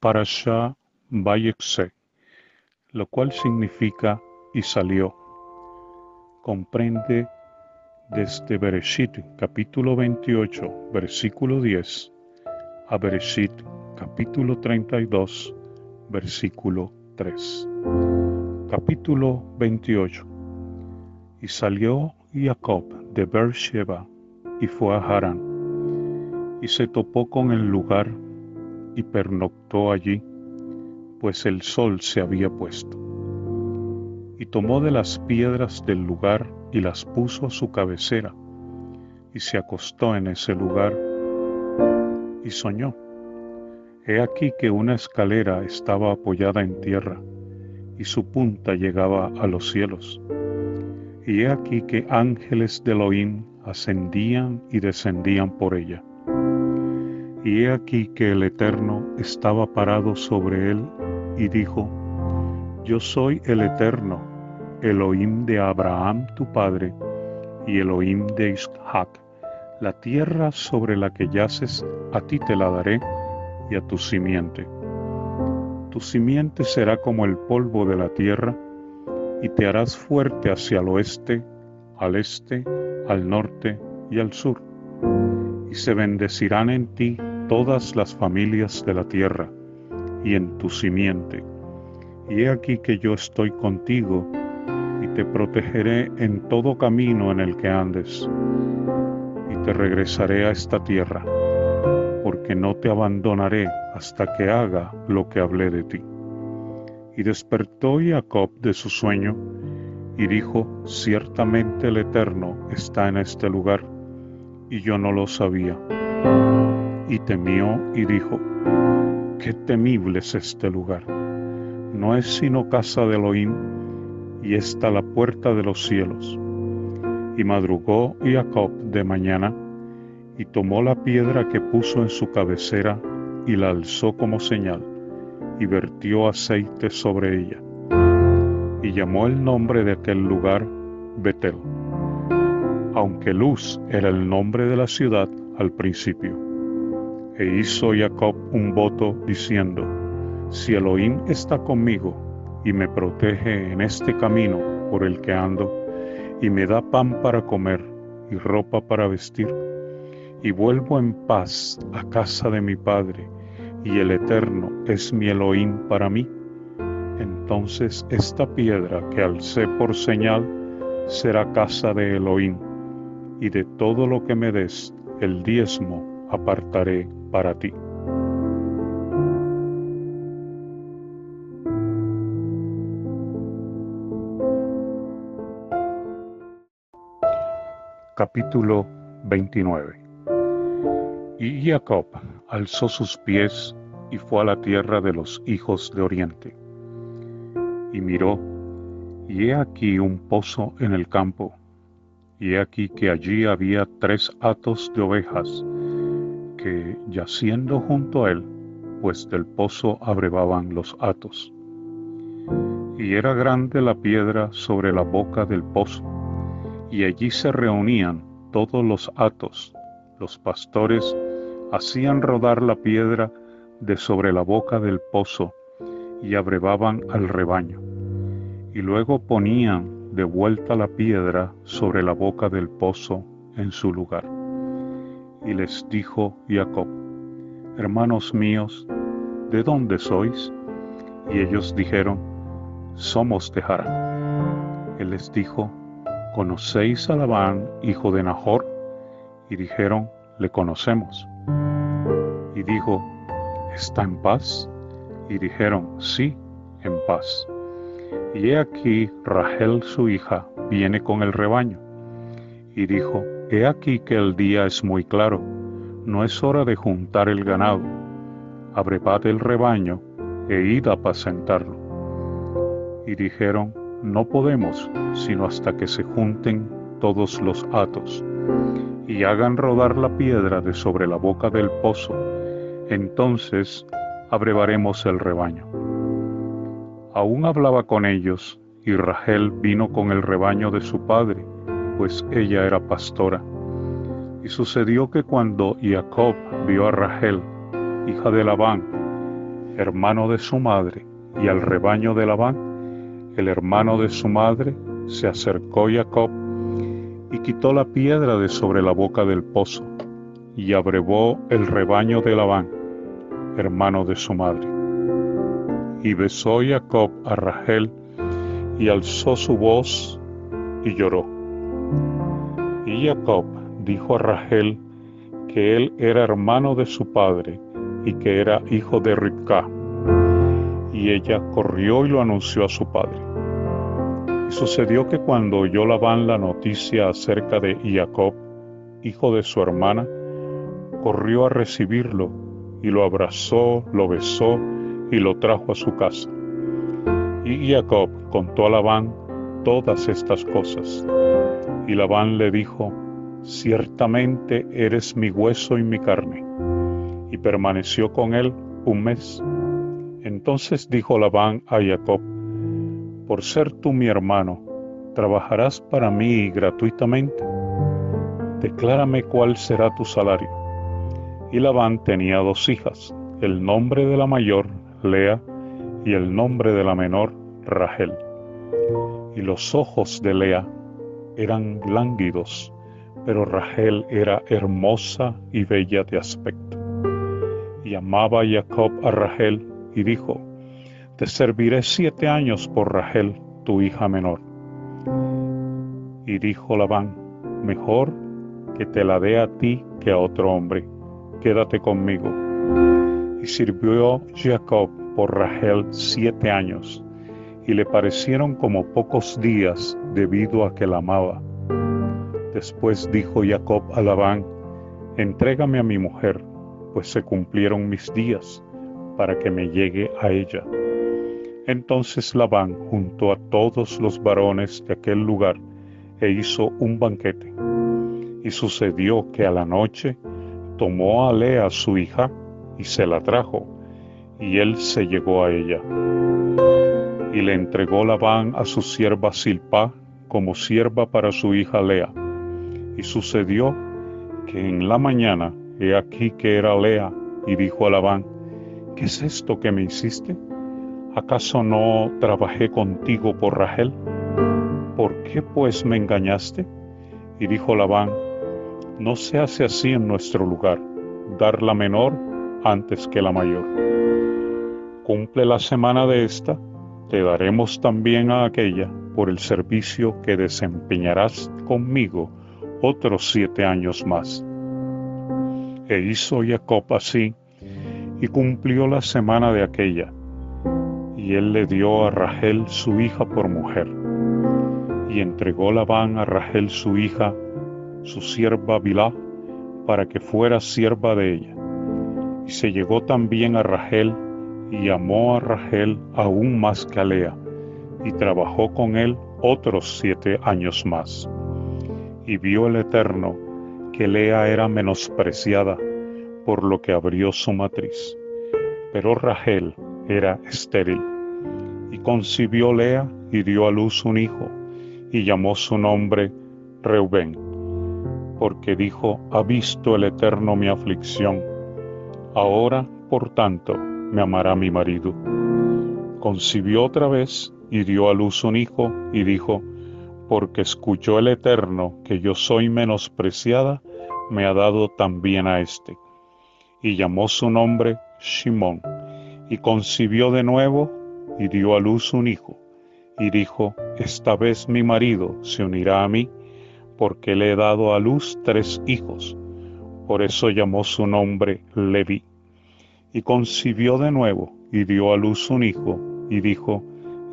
Parashah Vayekse, lo cual significa y salió. Comprende desde Bereshit capítulo 28 versículo 10 a Bereshit capítulo 32 versículo 3. Capítulo 28. Y salió Jacob de Beersheba y fue a Harán, y se topó con el lugar y pernoctó allí, pues el sol se había puesto. Y tomó de las piedras del lugar y las puso a su cabecera, y se acostó en ese lugar y soñó. He aquí que una escalera estaba apoyada en tierra, y su punta llegaba a los cielos. Y he aquí que ángeles de Elohim ascendían y descendían por ella. Y he aquí que el Eterno estaba parado sobre él y dijo, Yo soy el Eterno, Elohim de Abraham tu padre y Elohim de Isaac. La tierra sobre la que yaces, a ti te la daré y a tu simiente. Tu simiente será como el polvo de la tierra, y te harás fuerte hacia el oeste, al este, al norte y al sur. Y se bendecirán en ti todas las familias de la tierra, y en tu simiente. Y he aquí que yo estoy contigo, y te protegeré en todo camino en el que andes, y te regresaré a esta tierra, porque no te abandonaré hasta que haga lo que hablé de ti. Y despertó Jacob de su sueño, y dijo, ciertamente el Eterno está en este lugar, y yo no lo sabía y temió y dijo, qué temible es este lugar. No es sino casa de Elohim y está la puerta de los cielos. Y madrugó Jacob de mañana y tomó la piedra que puso en su cabecera y la alzó como señal y vertió aceite sobre ella. Y llamó el nombre de aquel lugar Betel, aunque Luz era el nombre de la ciudad al principio. E hizo Jacob un voto diciendo, si Elohim está conmigo y me protege en este camino por el que ando, y me da pan para comer y ropa para vestir, y vuelvo en paz a casa de mi Padre, y el Eterno es mi Elohim para mí, entonces esta piedra que alcé por señal será casa de Elohim, y de todo lo que me des el diezmo apartaré para ti. Capítulo 29 Y Jacob alzó sus pies y fue a la tierra de los hijos de Oriente. Y miró, y he aquí un pozo en el campo, y he aquí que allí había tres hatos de ovejas, que, yaciendo junto a él, pues del pozo abrevaban los atos. Y era grande la piedra sobre la boca del pozo, y allí se reunían todos los atos. Los pastores hacían rodar la piedra de sobre la boca del pozo y abrevaban al rebaño. Y luego ponían de vuelta la piedra sobre la boca del pozo en su lugar. Y les dijo Jacob, Hermanos míos, ¿de dónde sois? Y ellos dijeron, Somos de Harán. Él les dijo, ¿conocéis a Labán, hijo de Nahor? Y dijeron, Le conocemos. Y dijo, ¿está en paz? Y dijeron, sí, en paz. Y he aquí Rachel su hija viene con el rebaño. Y dijo, He aquí que el día es muy claro, no es hora de juntar el ganado. Abrevad el rebaño e id a apacentarlo. Y dijeron, no podemos, sino hasta que se junten todos los atos, y hagan rodar la piedra de sobre la boca del pozo, entonces abrevaremos el rebaño. Aún hablaba con ellos, y Rachel vino con el rebaño de su padre, pues ella era pastora. Y sucedió que cuando Jacob vio a Rachel, hija de Labán, hermano de su madre, y al rebaño de Labán, el hermano de su madre, se acercó Jacob y quitó la piedra de sobre la boca del pozo, y abrevó el rebaño de Labán, hermano de su madre. Y besó Jacob a Rachel, y alzó su voz y lloró. Y Jacob dijo a Rachel que él era hermano de su padre y que era hijo de Ribka. Y ella corrió y lo anunció a su padre. Y sucedió que cuando oyó Labán la noticia acerca de Jacob, hijo de su hermana, corrió a recibirlo y lo abrazó, lo besó y lo trajo a su casa. Y Jacob contó a Labán todas estas cosas. Y Labán le dijo, ciertamente eres mi hueso y mi carne. Y permaneció con él un mes. Entonces dijo Labán a Jacob, por ser tú mi hermano, trabajarás para mí gratuitamente. Declárame cuál será tu salario. Y Labán tenía dos hijas, el nombre de la mayor, Lea, y el nombre de la menor, Rachel. Y los ojos de Lea eran lánguidos, pero Rachel era hermosa y bella de aspecto. Y amaba Jacob a Rachel y dijo, te serviré siete años por Rachel, tu hija menor. Y dijo Labán, mejor que te la dé a ti que a otro hombre, quédate conmigo. Y sirvió Jacob por Rachel siete años, y le parecieron como pocos días debido a que la amaba. Después dijo Jacob a Labán, entrégame a mi mujer, pues se cumplieron mis días, para que me llegue a ella. Entonces Labán juntó a todos los varones de aquel lugar e hizo un banquete. Y sucedió que a la noche tomó a Lea su hija y se la trajo, y él se llegó a ella. Y le entregó Labán a su sierva Silpa como sierva para su hija Lea. Y sucedió que en la mañana he aquí que era Lea, y dijo a Labán, ¿qué es esto que me hiciste? ¿Acaso no trabajé contigo por Rachel? ¿Por qué pues me engañaste? Y dijo Labán, no se hace así en nuestro lugar, dar la menor antes que la mayor. Cumple la semana de esta, te daremos también a aquella por el servicio que desempeñarás conmigo otros siete años más. E hizo Jacob así, y cumplió la semana de aquella y él le dio a Rachel su hija por mujer. Y entregó Labán a Rachel su hija, su sierva Bilá, para que fuera sierva de ella. Y se llegó también a Rachel y amó a Rachel aún más que a Lea, y trabajó con él otros siete años más. Y vio el Eterno que Lea era menospreciada, por lo que abrió su matriz. Pero Rachel era estéril y concibió Lea y dio a luz un hijo, y llamó su nombre Reubén, porque dijo, ha visto el Eterno mi aflicción, ahora, por tanto, me amará mi marido. Concibió otra vez y dio a luz un hijo, y dijo, porque escuchó el Eterno que yo soy menospreciada, me ha dado también a éste. Y llamó su nombre Shimón, y concibió de nuevo y dio a luz un hijo, y dijo, esta vez mi marido se unirá a mí, porque le he dado a luz tres hijos. Por eso llamó su nombre Leví. Y concibió de nuevo, y dio a luz un hijo, y dijo,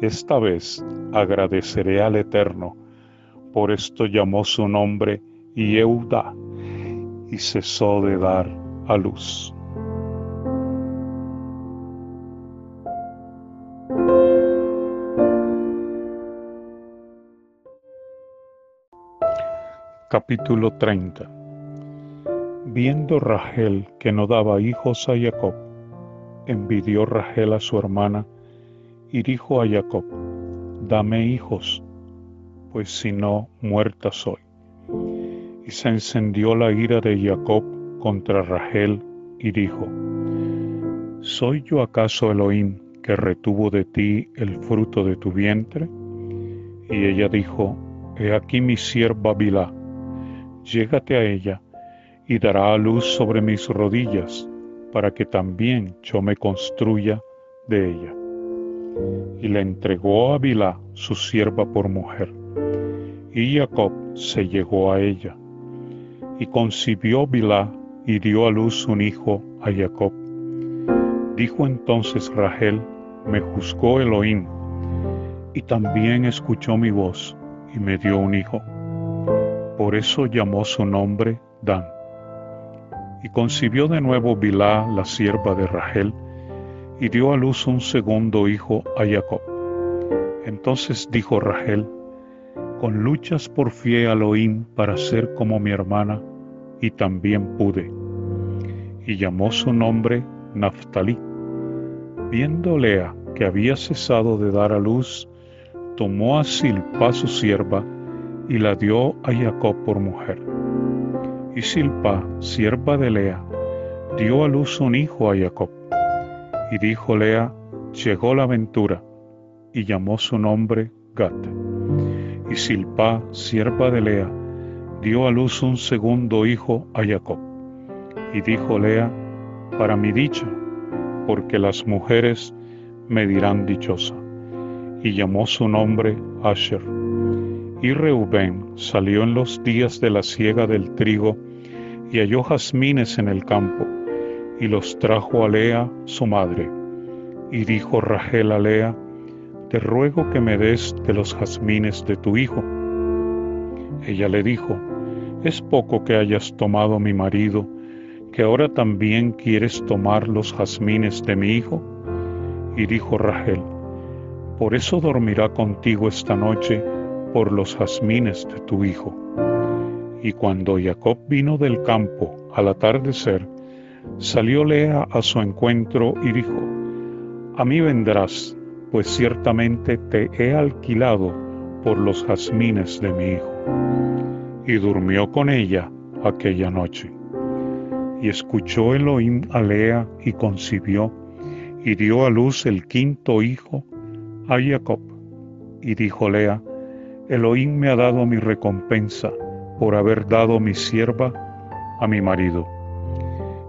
esta vez agradeceré al Eterno. Por esto llamó su nombre Yehuda, y cesó de dar a luz. Capítulo 30 Viendo Rachel que no daba hijos a Jacob, envidió Rachel a su hermana y dijo a Jacob, Dame hijos, pues si no, muerta soy. Y se encendió la ira de Jacob contra Rachel y dijo, ¿soy yo acaso Elohim que retuvo de ti el fruto de tu vientre? Y ella dijo, He aquí mi sierva Bilá, llégate a ella y dará a luz sobre mis rodillas, para que también yo me construya de ella. Y le entregó a Bilá su sierva por mujer. Y Jacob se llegó a ella. Y concibió Bilá y dio a luz un hijo a Jacob. Dijo entonces Rachel, me juzgó Elohim, y también escuchó mi voz, y me dio un hijo. Por eso llamó su nombre Dan. Y concibió de nuevo Bilá, la sierva de Rachel, y dio a luz un segundo hijo a Jacob. Entonces dijo Rachel, con luchas por a Elohim para ser como mi hermana, y también pude. Y llamó su nombre Naftali. Viendo Lea que había cesado de dar a luz, tomó a Silpa su sierva y la dio a Jacob por mujer. Y Silpa, sierva de Lea, dio a luz un hijo a Jacob. Y dijo Lea, llegó la aventura, y llamó su nombre Gat. Y Silpa, sierva de Lea, dio a luz un segundo hijo a Jacob. Y dijo Lea, para mi dicha, porque las mujeres me dirán dichosa. Y llamó su nombre Asher. Y Reubén salió en los días de la siega del trigo y halló jazmines en el campo, y los trajo a Lea, su madre. Y dijo Rachel a Lea, te ruego que me des de los jazmines de tu hijo. Ella le dijo, es poco que hayas tomado mi marido, que ahora también quieres tomar los jazmines de mi hijo? Y dijo Rachel, por eso dormirá contigo esta noche por los jazmines de tu hijo. Y cuando Jacob vino del campo al atardecer, salió Lea a su encuentro y dijo, A mí vendrás, pues ciertamente te he alquilado por los jazmines de mi hijo. Y durmió con ella aquella noche. Y escuchó Elohim a Lea y concibió, y dio a luz el quinto hijo a Jacob. Y dijo Lea, Elohim me ha dado mi recompensa por haber dado mi sierva a mi marido.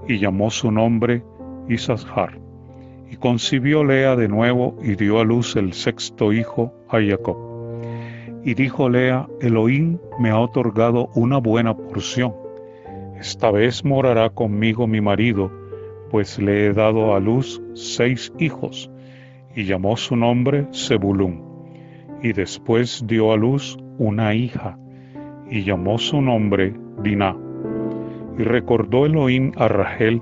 Y llamó su nombre Isashar. Y concibió Lea de nuevo y dio a luz el sexto hijo a Jacob. Y dijo Lea, Elohim me ha otorgado una buena porción esta vez morará conmigo mi marido, pues le he dado a luz seis hijos, y llamó su nombre Zebulún. Y después dio a luz una hija, y llamó su nombre Diná. Y recordó Elohim a Rachel,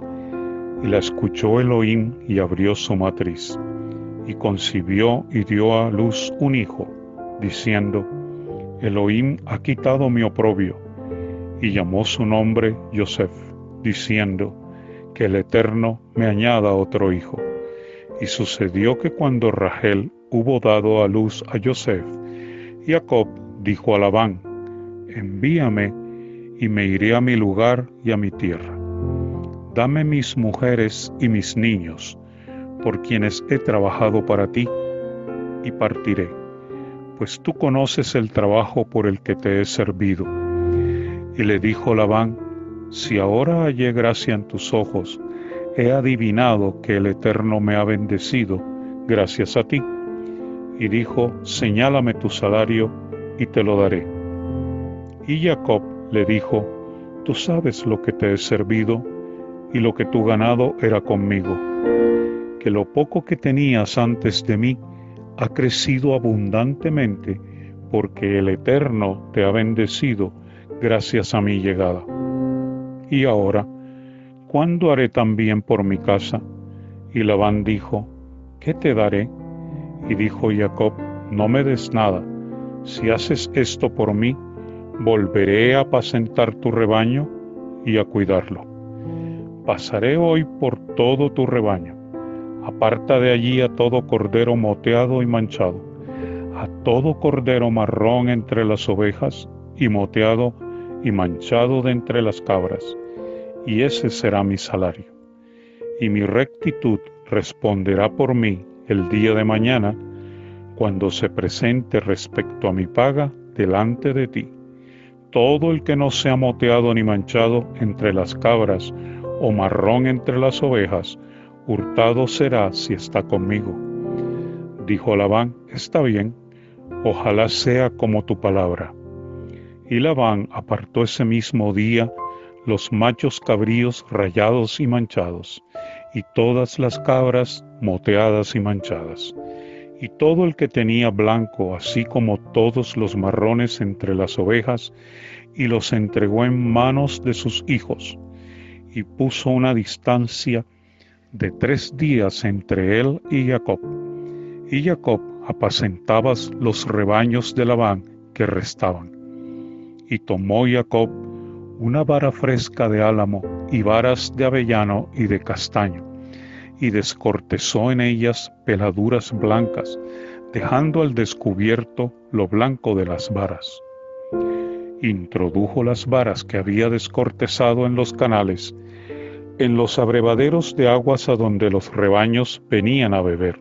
y la escuchó Elohim y abrió su matriz. Y concibió y dio a luz un hijo, diciendo, Elohim ha quitado mi oprobio y llamó su nombre Joseph, diciendo, que el Eterno me añada otro hijo. Y sucedió que cuando Rachel hubo dado a luz a Joseph, Jacob dijo a Labán, envíame y me iré a mi lugar y a mi tierra. Dame mis mujeres y mis niños, por quienes he trabajado para ti, y partiré, pues tú conoces el trabajo por el que te he servido y le dijo Labán, si ahora hallé gracia en tus ojos, he adivinado que el Eterno me ha bendecido gracias a ti. Y dijo, señálame tu salario y te lo daré. Y Jacob le dijo, tú sabes lo que te he servido y lo que tu ganado era conmigo, que lo poco que tenías antes de mí ha crecido abundantemente porque el Eterno te ha bendecido gracias a mi llegada. Y ahora, ¿cuándo haré también por mi casa? Y Labán dijo, ¿qué te daré? Y dijo Jacob, no me des nada. Si haces esto por mí, volveré a apacentar tu rebaño y a cuidarlo. Pasaré hoy por todo tu rebaño. Aparta de allí a todo cordero moteado y manchado, a todo cordero marrón entre las ovejas y moteado y manchado de entre las cabras, y ese será mi salario. Y mi rectitud responderá por mí el día de mañana cuando se presente respecto a mi paga delante de ti. Todo el que no sea moteado ni manchado entre las cabras o marrón entre las ovejas, hurtado será si está conmigo. Dijo Labán, está bien, ojalá sea como tu palabra. Y Labán apartó ese mismo día los machos cabríos rayados y manchados, y todas las cabras moteadas y manchadas, y todo el que tenía blanco, así como todos los marrones entre las ovejas, y los entregó en manos de sus hijos, y puso una distancia de tres días entre él y Jacob. Y Jacob apacentaba los rebaños de Labán que restaban. Y tomó Jacob una vara fresca de álamo y varas de avellano y de castaño, y descortezó en ellas peladuras blancas, dejando al descubierto lo blanco de las varas. Introdujo las varas que había descortezado en los canales, en los abrevaderos de aguas a donde los rebaños venían a beber,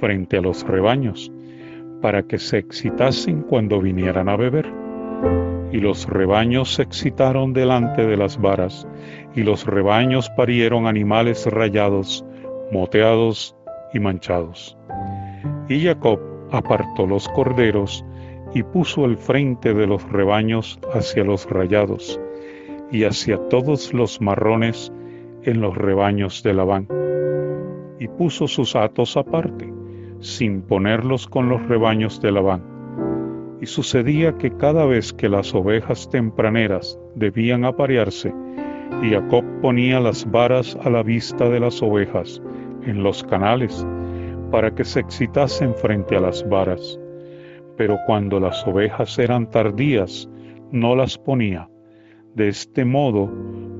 frente a los rebaños, para que se excitasen cuando vinieran a beber y los rebaños se excitaron delante de las varas, y los rebaños parieron animales rayados, moteados y manchados. Y Jacob apartó los corderos y puso el frente de los rebaños hacia los rayados y hacia todos los marrones en los rebaños de Labán. Y puso sus atos aparte, sin ponerlos con los rebaños de Labán y sucedía que cada vez que las ovejas tempraneras debían aparearse, Jacob ponía las varas a la vista de las ovejas en los canales para que se excitasen frente a las varas. Pero cuando las ovejas eran tardías, no las ponía. De este modo,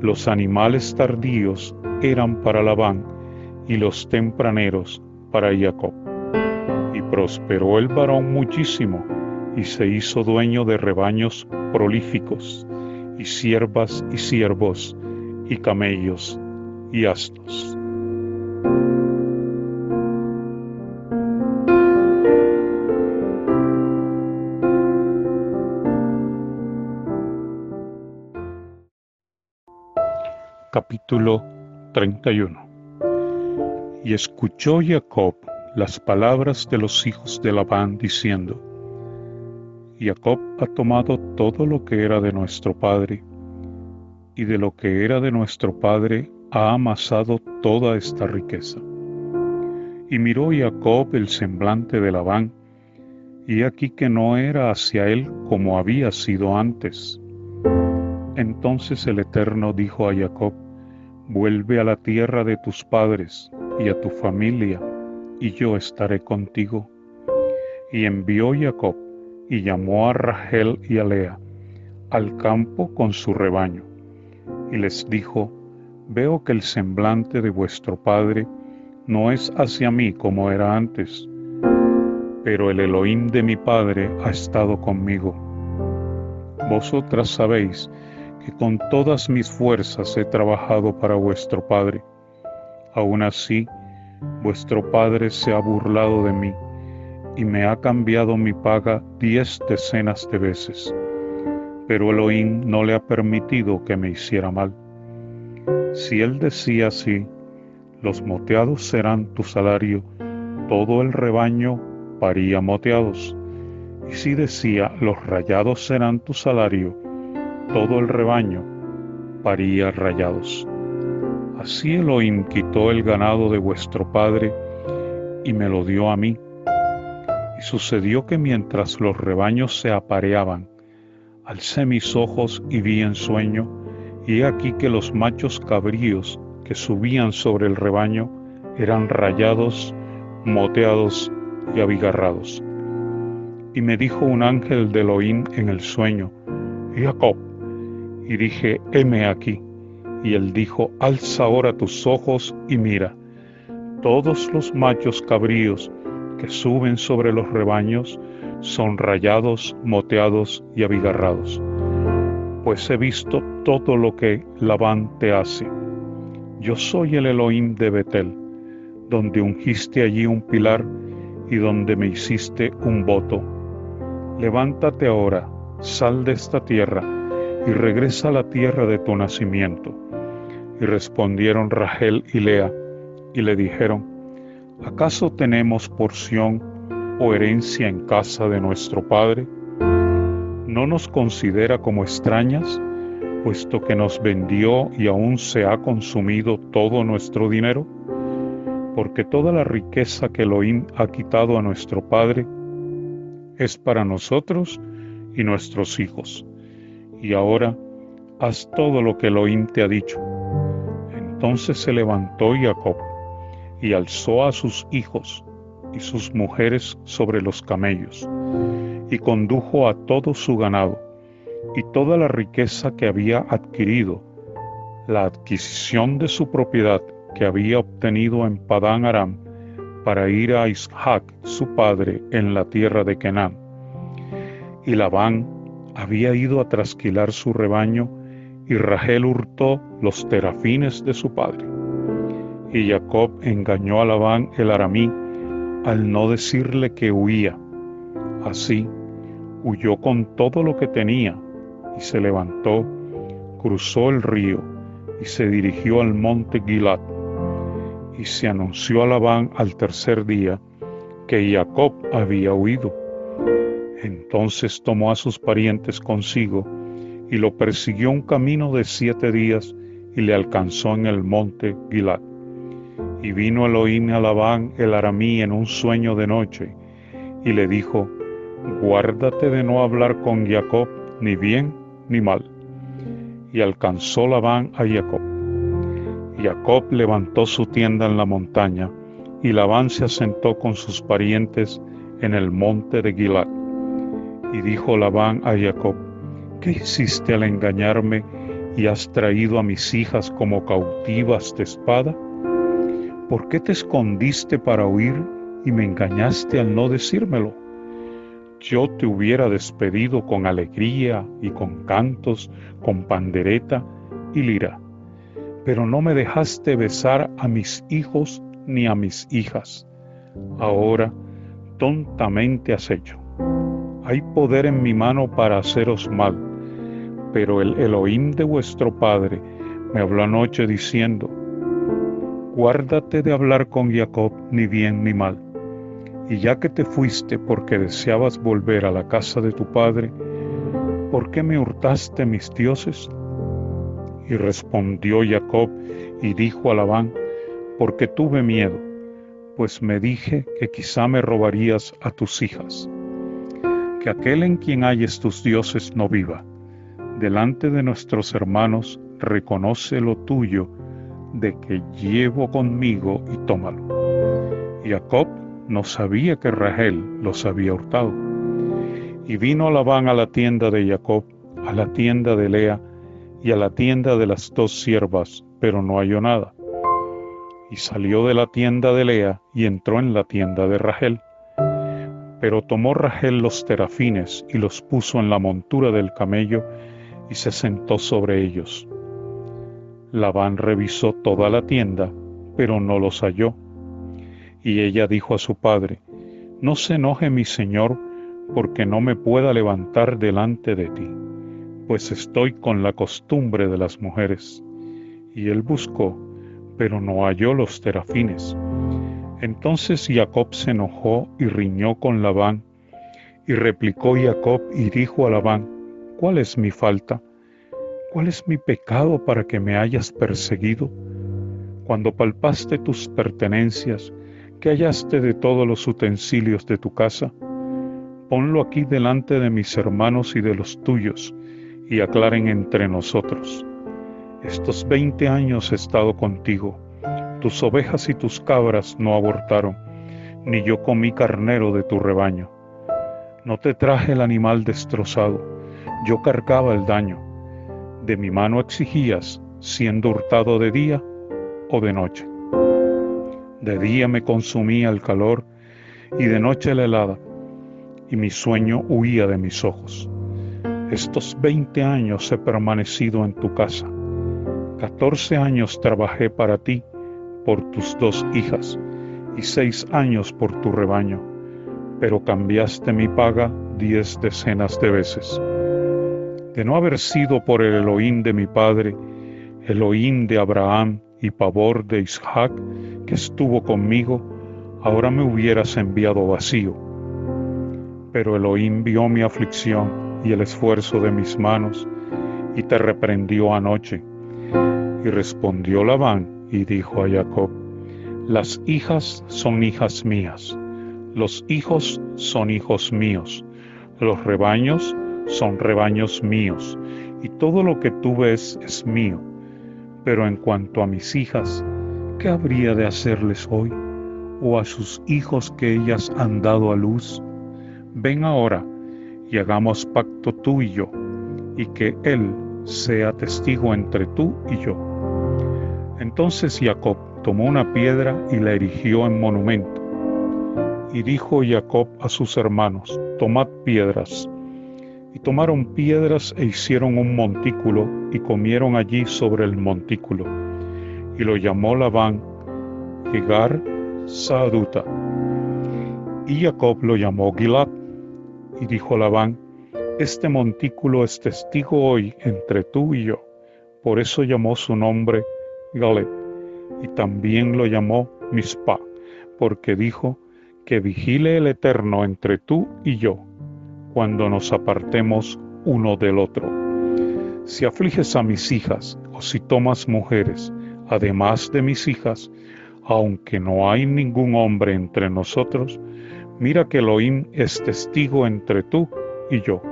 los animales tardíos eran para Labán y los tempraneros para Jacob. Y prosperó el varón muchísimo y se hizo dueño de rebaños prolíficos, y siervas y siervos, y camellos y asnos. Capítulo 31 Y escuchó Jacob las palabras de los hijos de Labán diciendo, Jacob ha tomado todo lo que era de nuestro padre, y de lo que era de nuestro padre ha amasado toda esta riqueza. Y miró Jacob el semblante de Labán, y aquí que no era hacia él como había sido antes. Entonces el Eterno dijo a Jacob, vuelve a la tierra de tus padres y a tu familia, y yo estaré contigo. Y envió Jacob y llamó a Rachel y a Lea al campo con su rebaño, y les dijo, Veo que el semblante de vuestro Padre no es hacia mí como era antes, pero el Elohim de mi Padre ha estado conmigo. Vosotras sabéis que con todas mis fuerzas he trabajado para vuestro Padre. Aún así, vuestro Padre se ha burlado de mí y me ha cambiado mi paga diez decenas de veces, pero Elohim no le ha permitido que me hiciera mal. Si él decía así, los moteados serán tu salario, todo el rebaño paría moteados. Y si decía, los rayados serán tu salario, todo el rebaño paría rayados. Así Elohim quitó el ganado de vuestro padre y me lo dio a mí y sucedió que mientras los rebaños se apareaban, alcé mis ojos y vi en sueño, y he aquí que los machos cabríos que subían sobre el rebaño eran rayados, moteados y abigarrados. Y me dijo un ángel de Elohim en el sueño, Jacob. Y dije, heme aquí. Y él dijo, alza ahora tus ojos y mira. Todos los machos cabríos que suben sobre los rebaños son rayados, moteados y abigarrados. Pues he visto todo lo que Labán te hace. Yo soy el Elohim de Betel, donde ungiste allí un pilar y donde me hiciste un voto. Levántate ahora, sal de esta tierra y regresa a la tierra de tu nacimiento. Y respondieron Rachel y Lea y le dijeron, ¿acaso tenemos porción o herencia en casa de nuestro Padre? ¿No nos considera como extrañas, puesto que nos vendió y aún se ha consumido todo nuestro dinero? Porque toda la riqueza que Elohim ha quitado a nuestro Padre es para nosotros y nuestros hijos. Y ahora haz todo lo que Elohim te ha dicho. Entonces se levantó Jacob y alzó a sus hijos y sus mujeres sobre los camellos, y condujo a todo su ganado, y toda la riqueza que había adquirido, la adquisición de su propiedad que había obtenido en Padán Aram, para ir a Isaac, su padre, en la tierra de Canaán. Y Labán había ido a trasquilar su rebaño, y Rachel hurtó los terafines de su padre. Y Jacob engañó a Labán el aramí al no decirle que huía. Así, huyó con todo lo que tenía y se levantó, cruzó el río y se dirigió al monte Gilad. Y se anunció a Labán al tercer día que Jacob había huido. Entonces tomó a sus parientes consigo y lo persiguió un camino de siete días y le alcanzó en el monte Gilad. Y vino Elohim a Labán el aramí en un sueño de noche, y le dijo, Guárdate de no hablar con Jacob ni bien ni mal. Y alcanzó Labán a Jacob. Jacob levantó su tienda en la montaña, y Labán se asentó con sus parientes en el monte de Gilad. Y dijo Labán a Jacob, ¿qué hiciste al engañarme y has traído a mis hijas como cautivas de espada? ¿Por qué te escondiste para huir y me engañaste al no decírmelo? Yo te hubiera despedido con alegría y con cantos, con pandereta y lira, pero no me dejaste besar a mis hijos ni a mis hijas. Ahora tontamente has hecho. Hay poder en mi mano para haceros mal, pero el Elohim de vuestro Padre me habló anoche diciendo, guárdate de hablar con Jacob ni bien ni mal. Y ya que te fuiste porque deseabas volver a la casa de tu padre, ¿por qué me hurtaste mis dioses? Y respondió Jacob y dijo a Labán, porque tuve miedo, pues me dije que quizá me robarías a tus hijas. Que aquel en quien hayes tus dioses no viva. Delante de nuestros hermanos reconoce lo tuyo de que llevo conmigo y tómalo. Jacob no sabía que Rachel los había hurtado. Y vino Labán a la tienda de Jacob, a la tienda de Lea y a la tienda de las dos siervas, pero no halló nada. Y salió de la tienda de Lea y entró en la tienda de Rachel. Pero tomó Rachel los terafines y los puso en la montura del camello y se sentó sobre ellos. Labán revisó toda la tienda, pero no los halló. Y ella dijo a su padre, No se enoje mi señor, porque no me pueda levantar delante de ti, pues estoy con la costumbre de las mujeres. Y él buscó, pero no halló los terafines. Entonces Jacob se enojó y riñó con Labán. Y replicó Jacob y dijo a Labán, ¿cuál es mi falta? ¿Cuál es mi pecado para que me hayas perseguido? Cuando palpaste tus pertenencias, que hallaste de todos los utensilios de tu casa? Ponlo aquí delante de mis hermanos y de los tuyos, y aclaren entre nosotros. Estos veinte años he estado contigo, tus ovejas y tus cabras no abortaron, ni yo comí carnero de tu rebaño. No te traje el animal destrozado, yo cargaba el daño de mi mano exigías, siendo hurtado de día o de noche. De día me consumía el calor y de noche la helada, y mi sueño huía de mis ojos. Estos veinte años he permanecido en tu casa. Catorce años trabajé para ti por tus dos hijas, y seis años por tu rebaño, pero cambiaste mi paga diez decenas de veces. De no haber sido por el Elohim de mi padre, Elohim de Abraham y pavor de Isaac, que estuvo conmigo, ahora me hubieras enviado vacío. Pero Elohim vio mi aflicción y el esfuerzo de mis manos, y te reprendió anoche. Y respondió Labán y dijo a Jacob, las hijas son hijas mías, los hijos son hijos míos, los rebaños son rebaños míos, y todo lo que tú ves es mío. Pero en cuanto a mis hijas, ¿qué habría de hacerles hoy? ¿O a sus hijos que ellas han dado a luz? Ven ahora y hagamos pacto tú y yo, y que Él sea testigo entre tú y yo. Entonces Jacob tomó una piedra y la erigió en monumento. Y dijo Jacob a sus hermanos, tomad piedras. Y tomaron piedras e hicieron un montículo y comieron allí sobre el montículo. Y lo llamó Labán Higar Saaduta. Y Jacob lo llamó Gilad. Y dijo Labán, este montículo es testigo hoy entre tú y yo. Por eso llamó su nombre Galet y también lo llamó Mispa, porque dijo que vigile el Eterno entre tú y yo, cuando nos apartemos uno del otro. Si afliges a mis hijas o si tomas mujeres, además de mis hijas, aunque no hay ningún hombre entre nosotros, mira que Elohim es testigo entre tú y yo.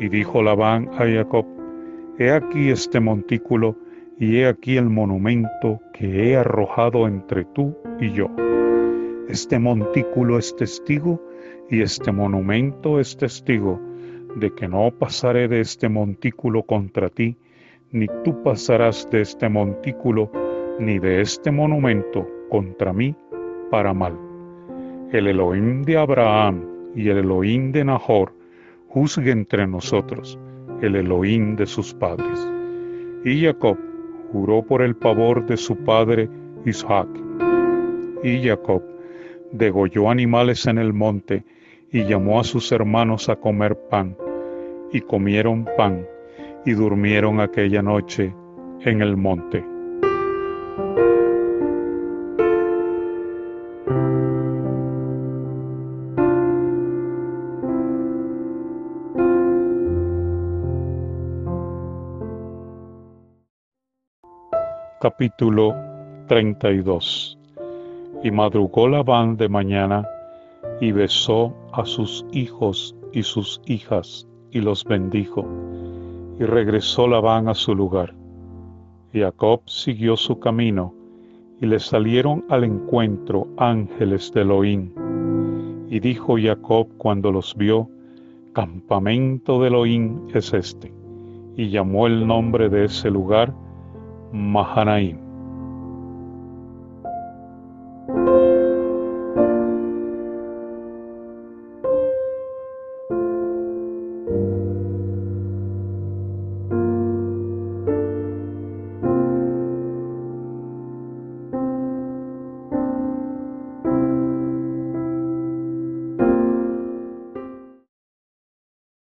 Y dijo Labán a Jacob, He aquí este montículo y he aquí el monumento que he arrojado entre tú y yo. Este montículo es testigo y este monumento es testigo de que no pasaré de este montículo contra ti, ni tú pasarás de este montículo ni de este monumento contra mí para mal. El Elohim de Abraham y el Elohim de Nahor juzgue entre nosotros, el Elohim de sus padres. Y Jacob juró por el pavor de su padre Isaac. Y Jacob degolló animales en el monte y llamó a sus hermanos a comer pan. Y comieron pan y durmieron aquella noche en el monte. Capítulo 32 Y madrugó Labán de mañana y besó a sus hijos y sus hijas y los bendijo. Y regresó Labán a su lugar. Y Jacob siguió su camino y le salieron al encuentro ángeles de Elohim. Y dijo Jacob cuando los vio, campamento de Elohim es este. Y llamó el nombre de ese lugar Mahanaim.